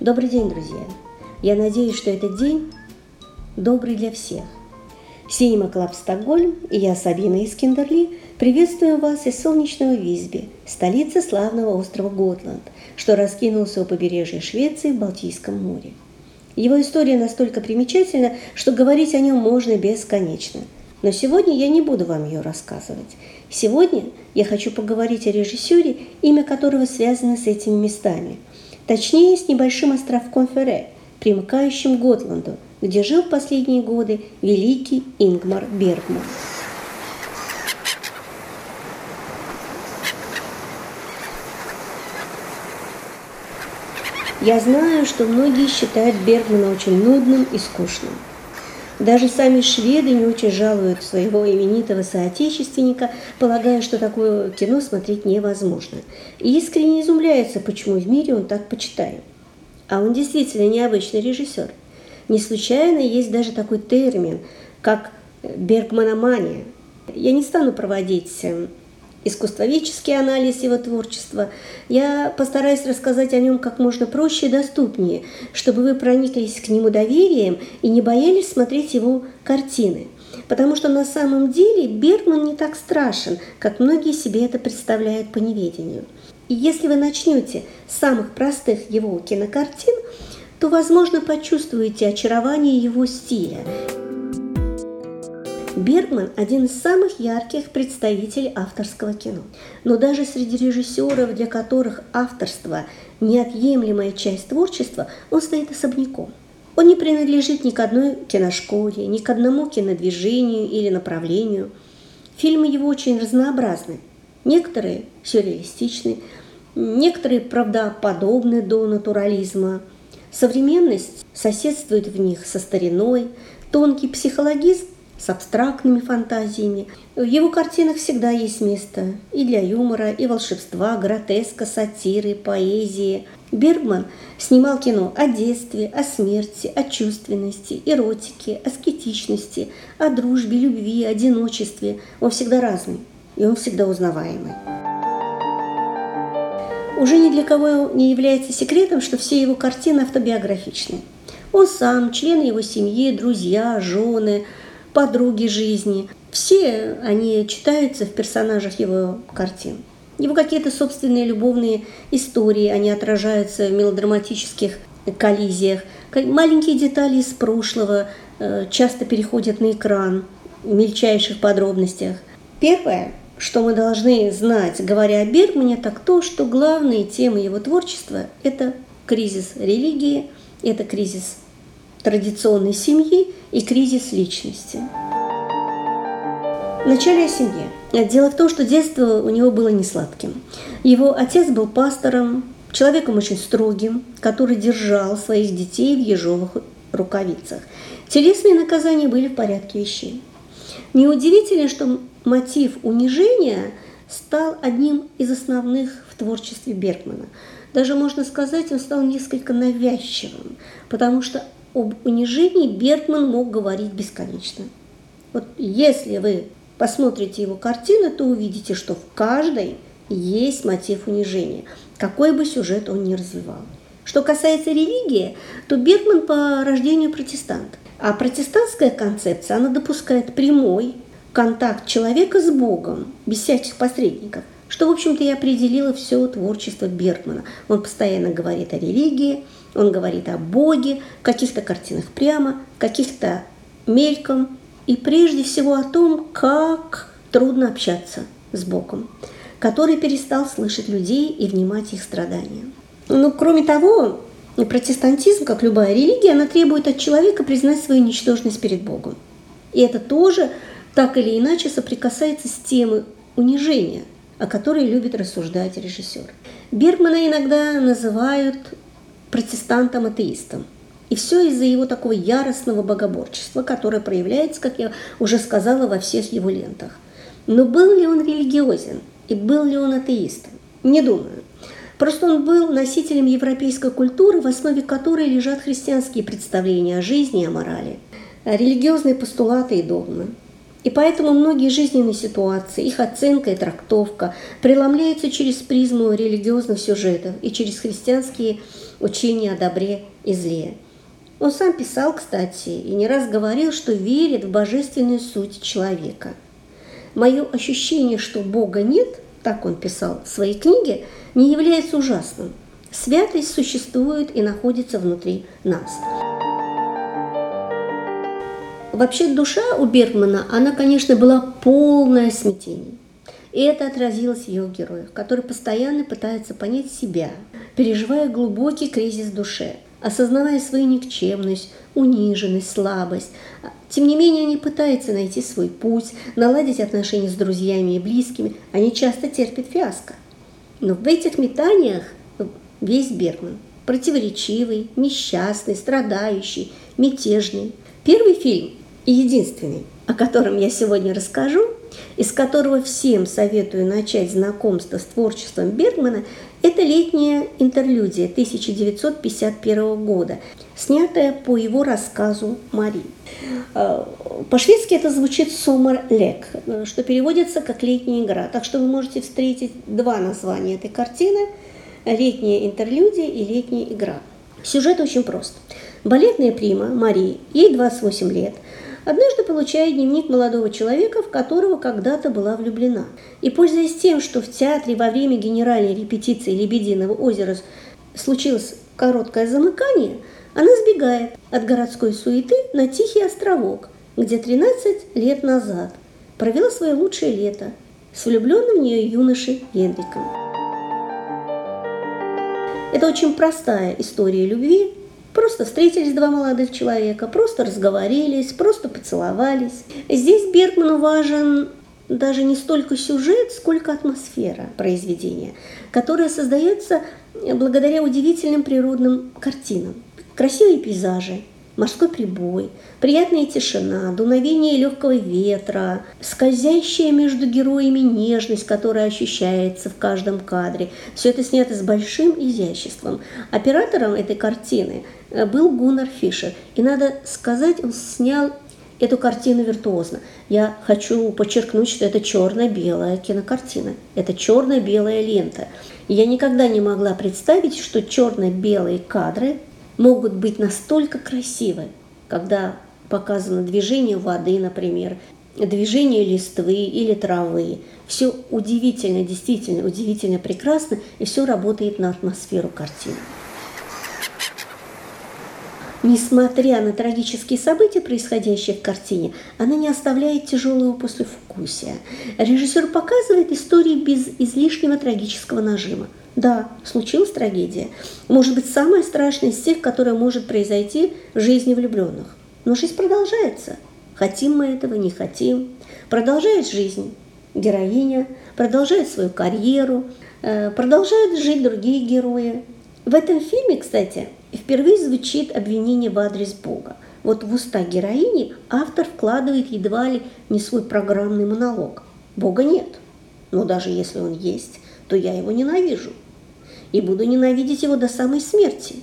Добрый день, друзья! Я надеюсь, что этот день добрый для всех. Cinema Club Стокгольм и я, Сабина Искендерли, приветствую вас из солнечного Визби, столицы славного острова Готланд, что раскинулся у побережья Швеции в Балтийском море. Его история настолько примечательна, что говорить о нем можно бесконечно. Но сегодня я не буду вам ее рассказывать. Сегодня я хочу поговорить о режиссере, имя которого связано с этими местами – Точнее, с небольшим островком Ферре, примыкающим к Готланду, где жил в последние годы великий Ингмар Бергман. Я знаю, что многие считают Бергмана очень нудным и скучным – даже сами шведы не очень жалуют своего именитого соотечественника, полагая, что такое кино смотреть невозможно. И искренне изумляются, почему в мире он так почитаем. А он действительно необычный режиссер. Не случайно есть даже такой термин, как бергманомания. Я не стану проводить эм, искусствоведческий анализ его творчества, я постараюсь рассказать о нем как можно проще и доступнее, чтобы вы прониклись к нему доверием и не боялись смотреть его картины. Потому что на самом деле Бергман не так страшен, как многие себе это представляют по неведению. И если вы начнете с самых простых его кинокартин, то, возможно, почувствуете очарование его стиля Бергман – один из самых ярких представителей авторского кино. Но даже среди режиссеров, для которых авторство – неотъемлемая часть творчества, он стоит особняком. Он не принадлежит ни к одной киношколе, ни к одному кинодвижению или направлению. Фильмы его очень разнообразны. Некоторые сюрреалистичны, некоторые правдоподобны до натурализма. Современность соседствует в них со стариной, тонкий психологизм с абстрактными фантазиями. В его картинах всегда есть место и для юмора, и волшебства, гротеска, сатиры, поэзии. Бергман снимал кино о детстве, о смерти, о чувственности, эротике, аскетичности, о дружбе, любви, одиночестве. Он всегда разный, и он всегда узнаваемый. Уже ни для кого не является секретом, что все его картины автобиографичны. Он сам, члены его семьи, друзья, жены – подруги жизни. Все они читаются в персонажах его картин. Его какие-то собственные любовные истории, они отражаются в мелодраматических коллизиях. Маленькие детали из прошлого э, часто переходят на экран в мельчайших подробностях. Первое, что мы должны знать, говоря о Бергмане, так то, что главные темы его творчества – это кризис религии, это кризис традиционной семьи и кризис личности. Вначале о семье. Дело в том, что детство у него было не сладким. Его отец был пастором, человеком очень строгим, который держал своих детей в ежовых рукавицах. Телесные наказания были в порядке вещей. Неудивительно, что мотив унижения стал одним из основных в творчестве Бергмана. Даже можно сказать, он стал несколько навязчивым, потому что об унижении Бергман мог говорить бесконечно. Вот если вы посмотрите его картины, то увидите, что в каждой есть мотив унижения, какой бы сюжет он ни развивал. Что касается религии, то Бергман по рождению протестант. А протестантская концепция, она допускает прямой контакт человека с Богом, без всяких посредников, что, в общем-то, и определило все творчество Бергмана. Он постоянно говорит о религии, он говорит о Боге, в каких-то картинах прямо, в каких-то мельком, и прежде всего о том, как трудно общаться с Богом, который перестал слышать людей и внимать их страдания. Ну, кроме того, протестантизм, как любая религия, она требует от человека признать свою ничтожность перед Богом. И это тоже так или иначе соприкасается с темой унижения, о которой любит рассуждать режиссер. Бергмана иногда называют протестантом-атеистом. И все из-за его такого яростного богоборчества, которое проявляется, как я уже сказала, во всех его лентах. Но был ли он религиозен и был ли он атеистом? Не думаю. Просто он был носителем европейской культуры, в основе которой лежат христианские представления о жизни и о морали, религиозные постулаты и догмы. И поэтому многие жизненные ситуации, их оценка и трактовка преломляются через призму религиозных сюжетов и через христианские учения о добре и зле. Он сам писал, кстати, и не раз говорил, что верит в божественную суть человека. Мое ощущение, что Бога нет, так он писал в своей книге, не является ужасным. Святость существует и находится внутри нас. Вообще душа у Бергмана, она, конечно, была полное смятение. И это отразилось в его героях, которые постоянно пытаются понять себя, переживая глубокий кризис в душе, осознавая свою никчемность, униженность, слабость. Тем не менее, они пытаются найти свой путь, наладить отношения с друзьями и близкими. Они часто терпят фиаско. Но в этих метаниях весь Бергман противоречивый, несчастный, страдающий, мятежный. Первый фильм и единственный, о котором я сегодня расскажу, из которого всем советую начать знакомство с творчеством Бергмана, это летняя интерлюдия 1951 года, снятая по его рассказу «Мари». Э, по-шведски это звучит «Сомер лек», что переводится как «летняя игра». Так что вы можете встретить два названия этой картины – «Летняя интерлюдия» и «Летняя игра». Сюжет очень прост. Балетная прима Мари, ей 28 лет – однажды получает дневник молодого человека, в которого когда-то была влюблена. И, пользуясь тем, что в театре во время генеральной репетиции «Лебединого озера» случилось короткое замыкание, она сбегает от городской суеты на тихий островок, где 13 лет назад провела свое лучшее лето с влюбленным в нее юношей Генриком. Это очень простая история любви, Просто встретились два молодых человека, просто разговорились, просто поцеловались. Здесь Бергману важен даже не столько сюжет, сколько атмосфера произведения, которая создается благодаря удивительным природным картинам. Красивые пейзажи, морской прибой, приятная тишина, дуновение легкого ветра, скользящая между героями нежность, которая ощущается в каждом кадре. Все это снято с большим изяществом. Оператором этой картины э, был Гуннар Фишер. И надо сказать, он снял эту картину виртуозно. Я хочу подчеркнуть, что это черно-белая кинокартина. Это черно-белая лента. Я никогда не могла представить, что черно-белые кадры могут быть настолько красивы, когда показано движение воды, например, движение листвы или травы. Все удивительно, действительно удивительно прекрасно, и все работает на атмосферу картины. Несмотря на трагические события, происходящие в картине, она не оставляет тяжелого послевкусия. Режиссер показывает истории без излишнего трагического нажима. Да, случилась трагедия. Может быть, самая страшная из тех, которая может произойти в жизни влюбленных. Но жизнь продолжается. Хотим мы этого, не хотим. Продолжает жизнь героиня, продолжает свою карьеру, э, продолжают жить другие герои. В этом фильме, кстати, впервые звучит обвинение в адрес Бога. Вот в уста героини автор вкладывает едва ли не свой программный монолог. Бога нет. Но даже если он есть, то я его ненавижу и буду ненавидеть его до самой смерти.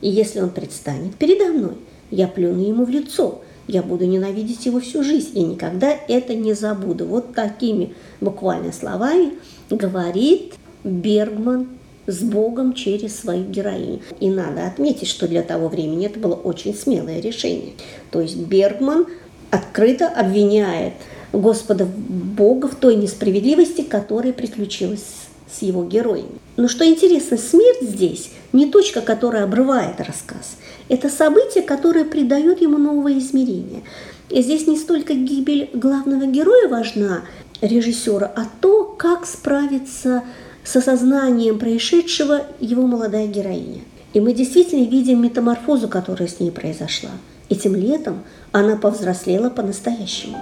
И если он предстанет передо мной, я плюну ему в лицо, я буду ненавидеть его всю жизнь и никогда это не забуду. Вот такими буквально словами говорит Бергман с Богом через свою героиню. И надо отметить, что для того времени это было очень смелое решение. То есть Бергман открыто обвиняет Господа Бога в той несправедливости, которая приключилась с его героями. Но что интересно, смерть здесь не точка, которая обрывает рассказ. Это событие, которое придает ему новое измерение. И здесь не столько гибель главного героя важна режиссера, а то, как справиться с осознанием происшедшего его молодая героиня. И мы действительно видим метаморфозу, которая с ней произошла. Этим летом она повзрослела по-настоящему.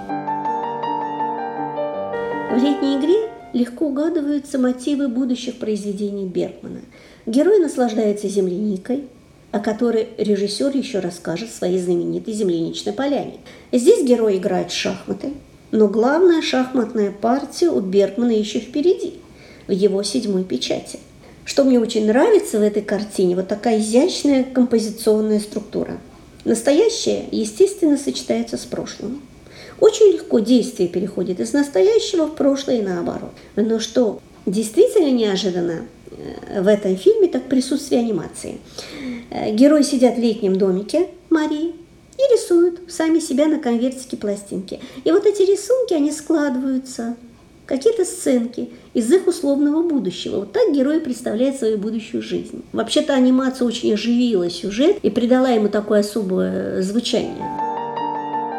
В летней игре легко угадываются мотивы будущих произведений Бергмана. Герой наслаждается земляникой, о которой режиссер еще расскажет в своей знаменитой земляничной поляне. Здесь герой играет в шахматы, но главная шахматная партия у Бергмана еще впереди, его седьмой печати. Что мне очень нравится в этой картине, вот такая изящная композиционная структура. Настоящее, естественно, сочетается с прошлым. Очень легко действие переходит из настоящего в прошлое и наоборот. Но что действительно неожиданно э, в этом фильме, так присутствие анимации. Э, герои сидят в летнем домике Марии и рисуют сами себя на конвертике пластинки. И вот эти рисунки, они складываются какие-то сценки из их условного будущего. Вот так герой представляет свою будущую жизнь. Вообще-то анимация очень оживила сюжет и придала ему такое особое звучание.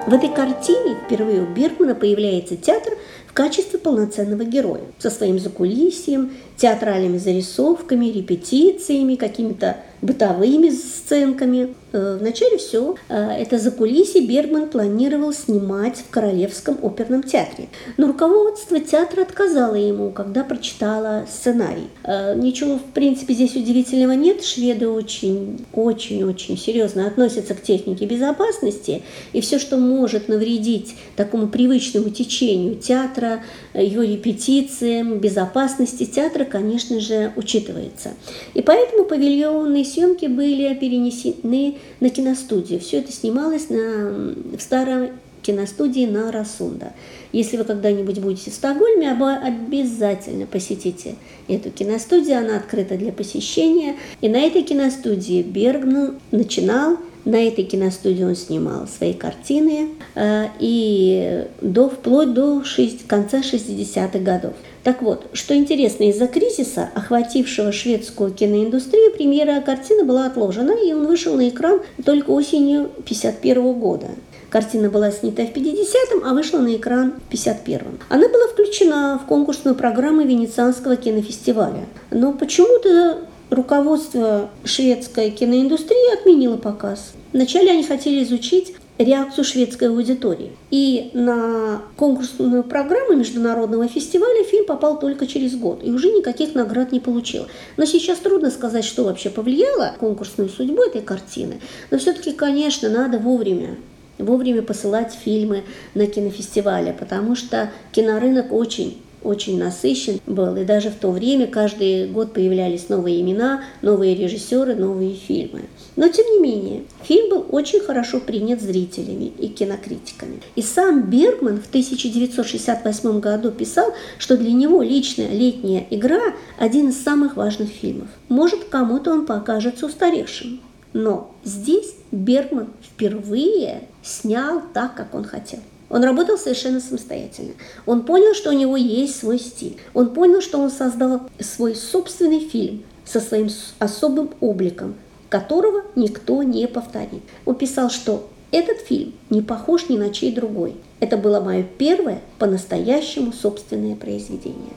В этой картине впервые у Бергмана появляется театр качестве полноценного героя со своим закулисьем, театральными зарисовками, репетициями, какими-то бытовыми сценками. Э, Вначале все э, это за кулиси Бергман планировал снимать в Королевском оперном театре. Но руководство театра отказало ему, когда прочитала сценарий. Э, ничего, в принципе, здесь удивительного нет. Шведы очень, очень-очень серьезно относятся к технике безопасности. И все, что может навредить такому привычному течению театра, его репетициям, безопасности театра, конечно же, учитывается. И поэтому павильонные съемки были перенесены на киностудию. Все это снималось на, в старом киностудии на Расунда. Если вы когда-нибудь будете в Стокгольме, обязательно посетите эту киностудию. Она открыта для посещения. И на этой киностудии Бергман начинал на этой киностудии он снимал свои картины э, и до, вплоть до 6, конца 60-х годов. Так вот, что интересно, из-за кризиса, охватившего шведскую киноиндустрию, премьера картины была отложена, и он вышел на экран только осенью 1951 года. Картина была снята в 50-м, а вышла на экран в 51-м. Она была включена в конкурсную программу Венецианского кинофестиваля. Но почему-то руководство шведской киноиндустрии отменило показ. Вначале они хотели изучить реакцию шведской аудитории. И на конкурсную программу международного фестиваля фильм попал только через год и уже никаких наград не получил. Но сейчас трудно сказать, что вообще повлияло конкурсную судьбу этой картины. Но все-таки, конечно, надо вовремя вовремя посылать фильмы на кинофестивале, потому что кинорынок очень очень насыщен был, и даже в то время каждый год появлялись новые имена, новые режиссеры, новые фильмы. Но тем не менее, фильм был очень хорошо принят зрителями и кинокритиками. И сам Бергман в 1968 году писал, что для него личная летняя игра – один из самых важных фильмов. Может, кому-то он покажется устаревшим, но здесь Бергман впервые снял так, как он хотел. Он работал совершенно самостоятельно. Он понял, что у него есть свой стиль. Он понял, что он создал свой собственный фильм со своим особым обликом, которого никто не повторит. Он писал, что этот фильм не похож ни на чей другой. Это было мое первое по-настоящему собственное произведение.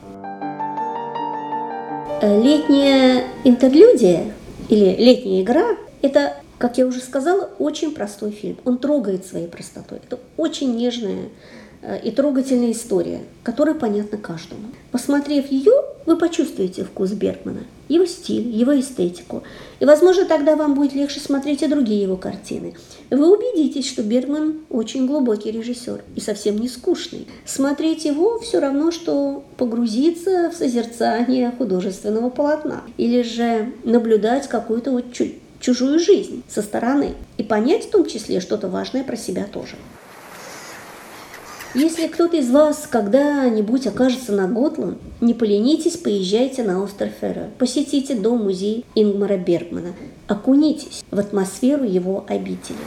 Летняя интерлюдия или летняя игра – это как я уже сказала, очень простой фильм. Он трогает своей простотой. Это очень нежная э, и трогательная история, которая понятна каждому. Посмотрев ее, вы почувствуете вкус Бергмана, его стиль, его эстетику. И, возможно, тогда вам будет легче смотреть и другие его картины. Вы убедитесь, что Бергман очень глубокий режиссер и совсем не скучный. Смотреть его все равно, что погрузиться в созерцание художественного полотна. Или же наблюдать какую-то вот чуть чужую жизнь со стороны и понять в том числе что-то важное про себя тоже. Если кто-то из вас когда-нибудь окажется на Готланд, не поленитесь, поезжайте на остров Ферро, посетите дом-музей Ингмара Бергмана, окунитесь в атмосферу его обители.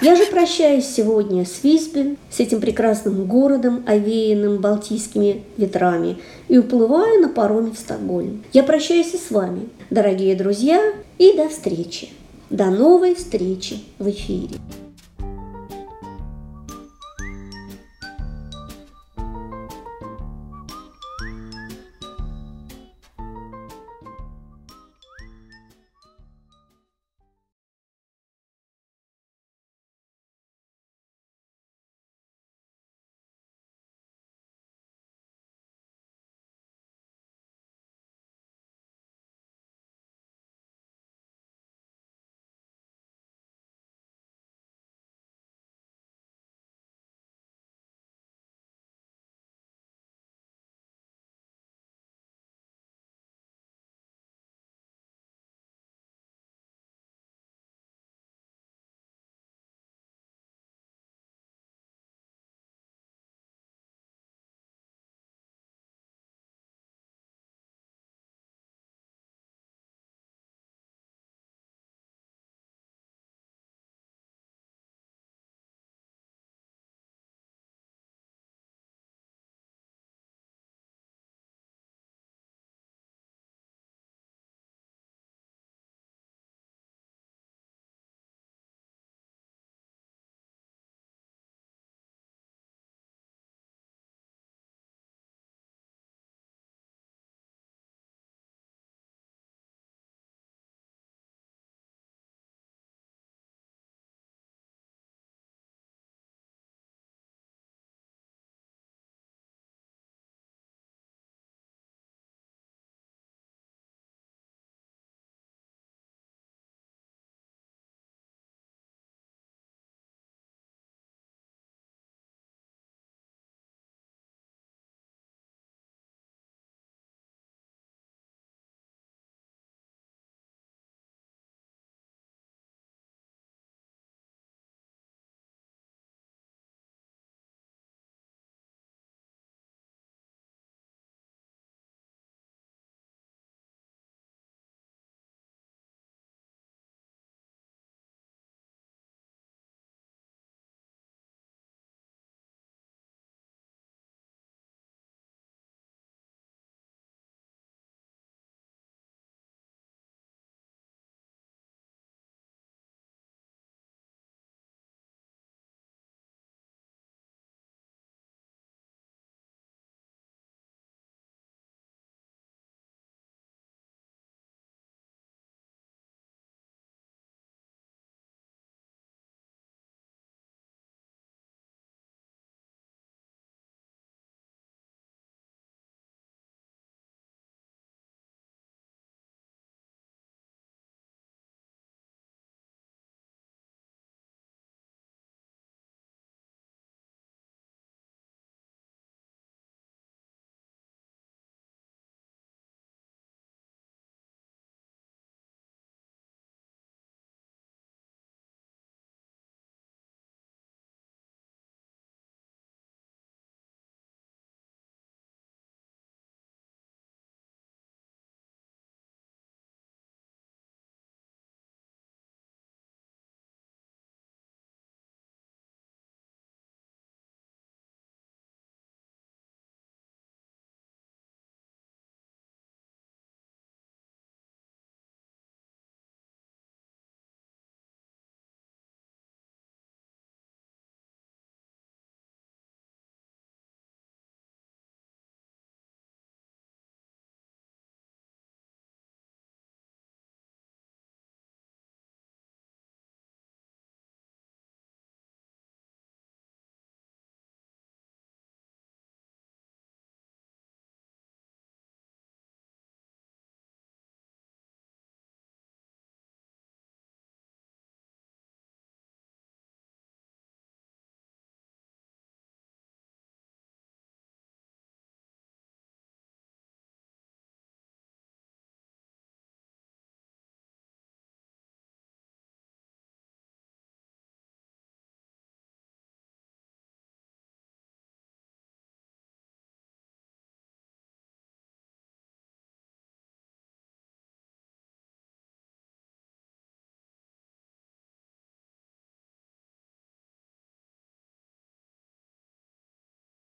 Я же прощаюсь сегодня с Висбен, с этим прекрасным городом, овеянным балтийскими ветрами, и уплываю на пароме в Стокгольм. Я прощаюсь и с вами, дорогие друзья, и до встречи. До новой встречи в эфире.